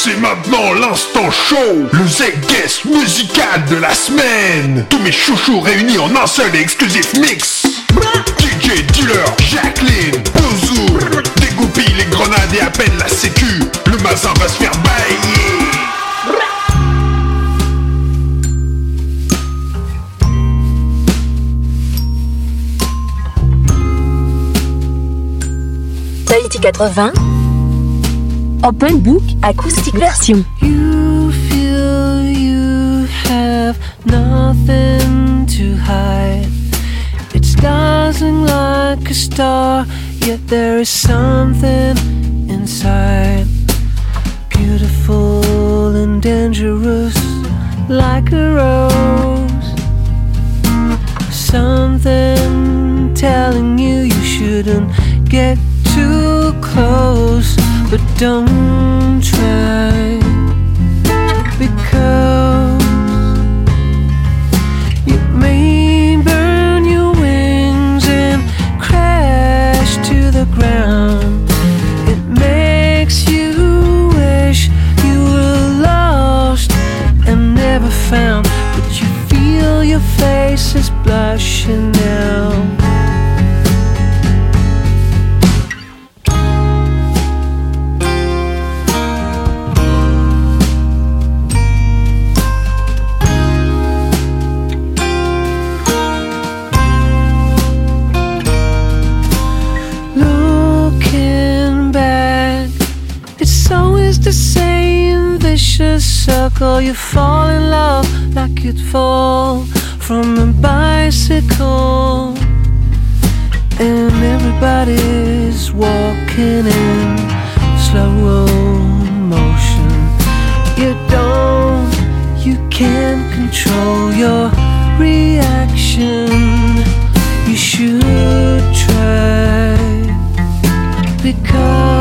C'est maintenant l'instant show Le Z-Guest musical de la semaine. Tous mes chouchous réunis en un seul et exclusif mix. DJ Dealer, Jacqueline, Bouzou. Dégoupille les grenades et appelle la sécu. Le mazin va se faire bailler Tahiti 80 Open Book Acoustic Version. You feel you have nothing to hide. It's dazzling like a star, yet there is something inside. Beautiful and dangerous, like a rose. Something telling you you shouldn't get too close, but don't try vicious circle. You fall in love like you'd fall from a bicycle, and everybody's walking in slow motion. You don't, you can't control your reaction. You should try because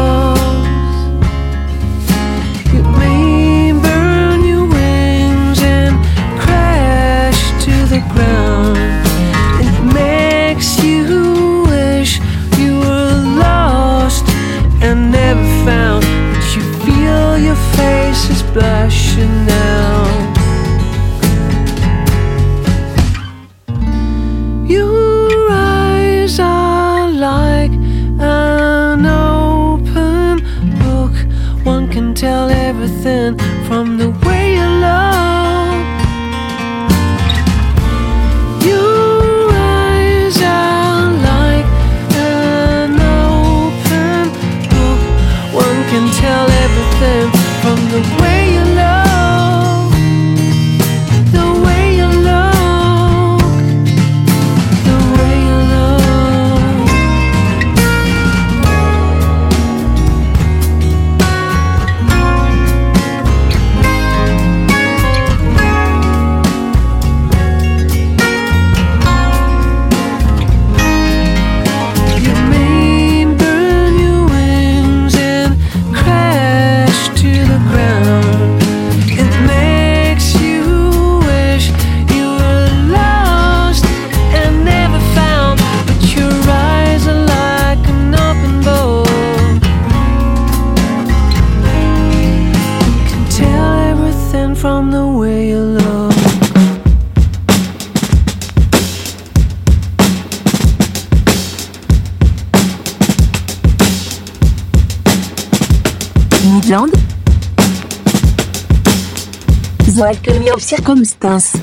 exactement aux circonstances.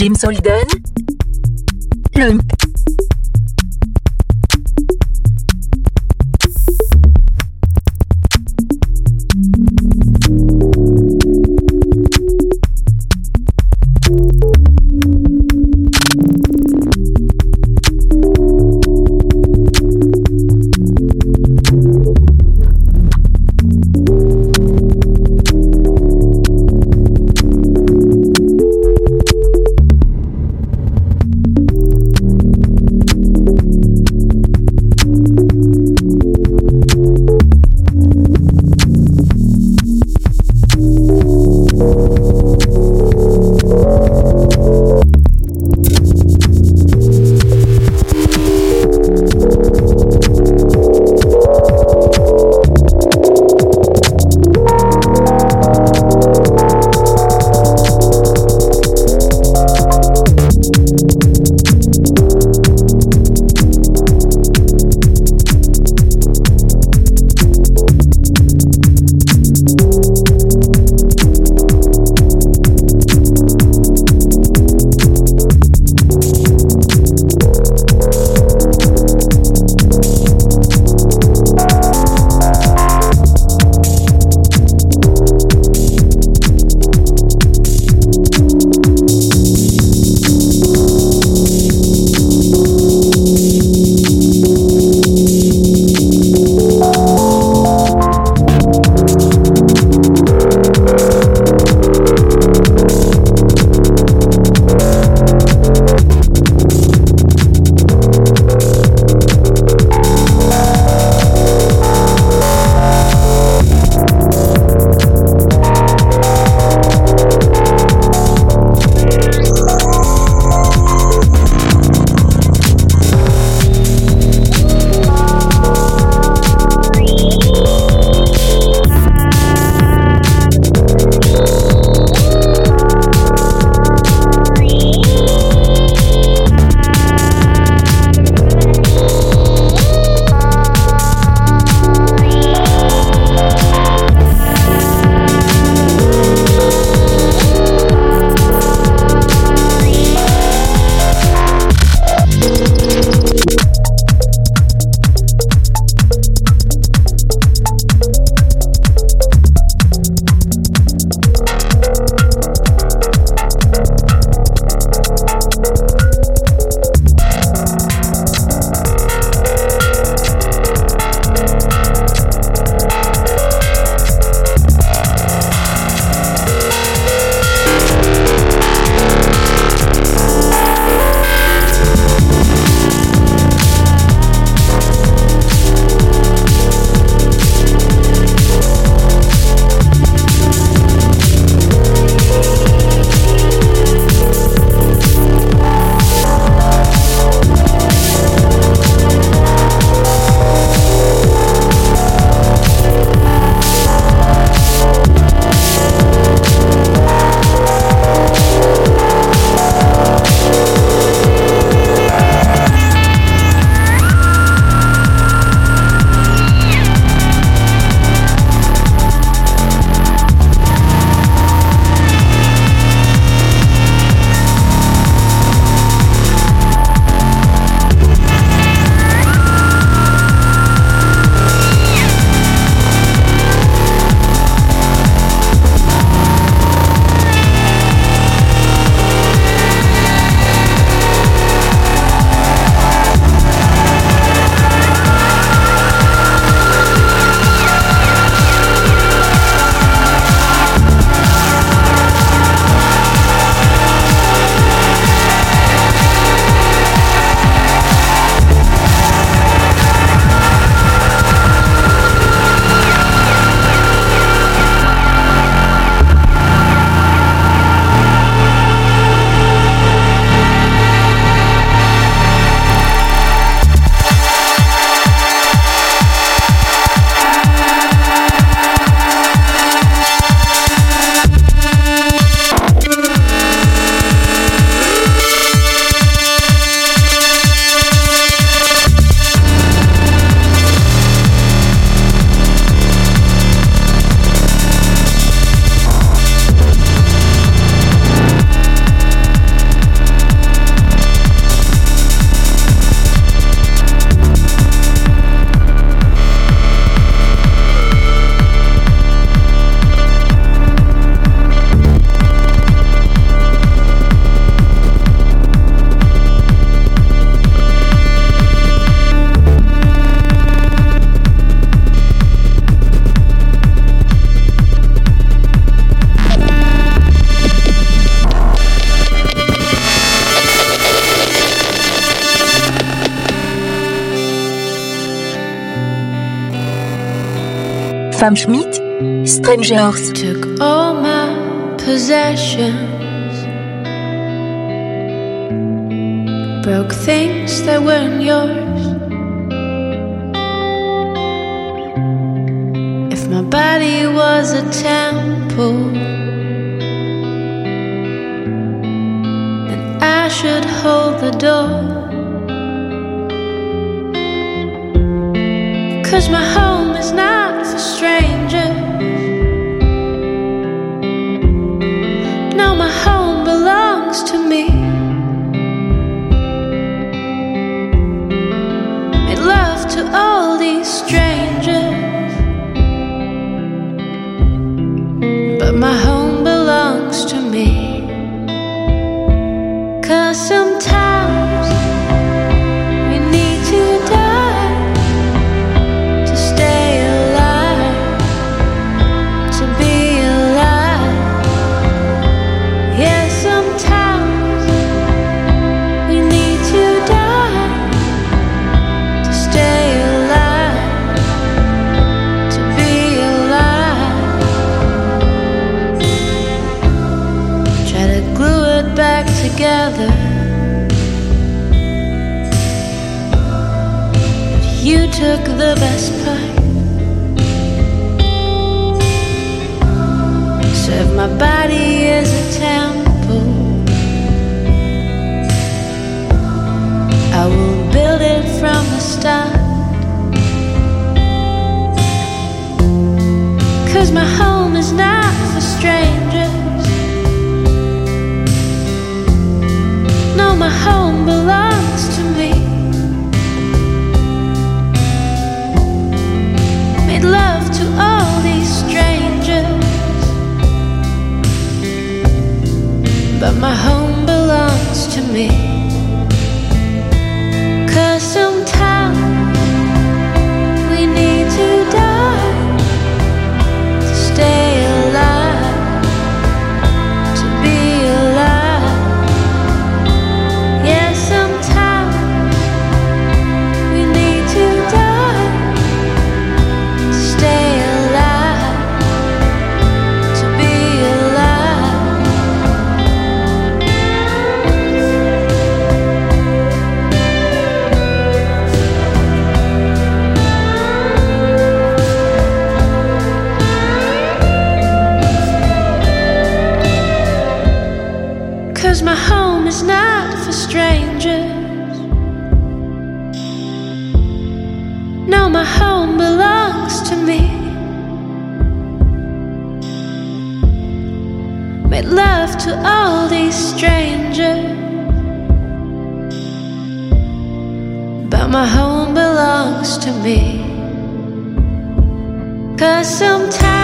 Jim Soliden Femme Schmidt, Strangers. Took all my possessions, broke things that weren't yours. If my body was a temple, then I should hold the door. Cause my home Try to glue it back together. But you took the best part. If my body is a temple, I will build it from the start. Cause my home is not for strangers. My home belongs to me. Made love to all these strangers. But my home belongs to me. To all these strangers. But my home belongs to me. Cause sometimes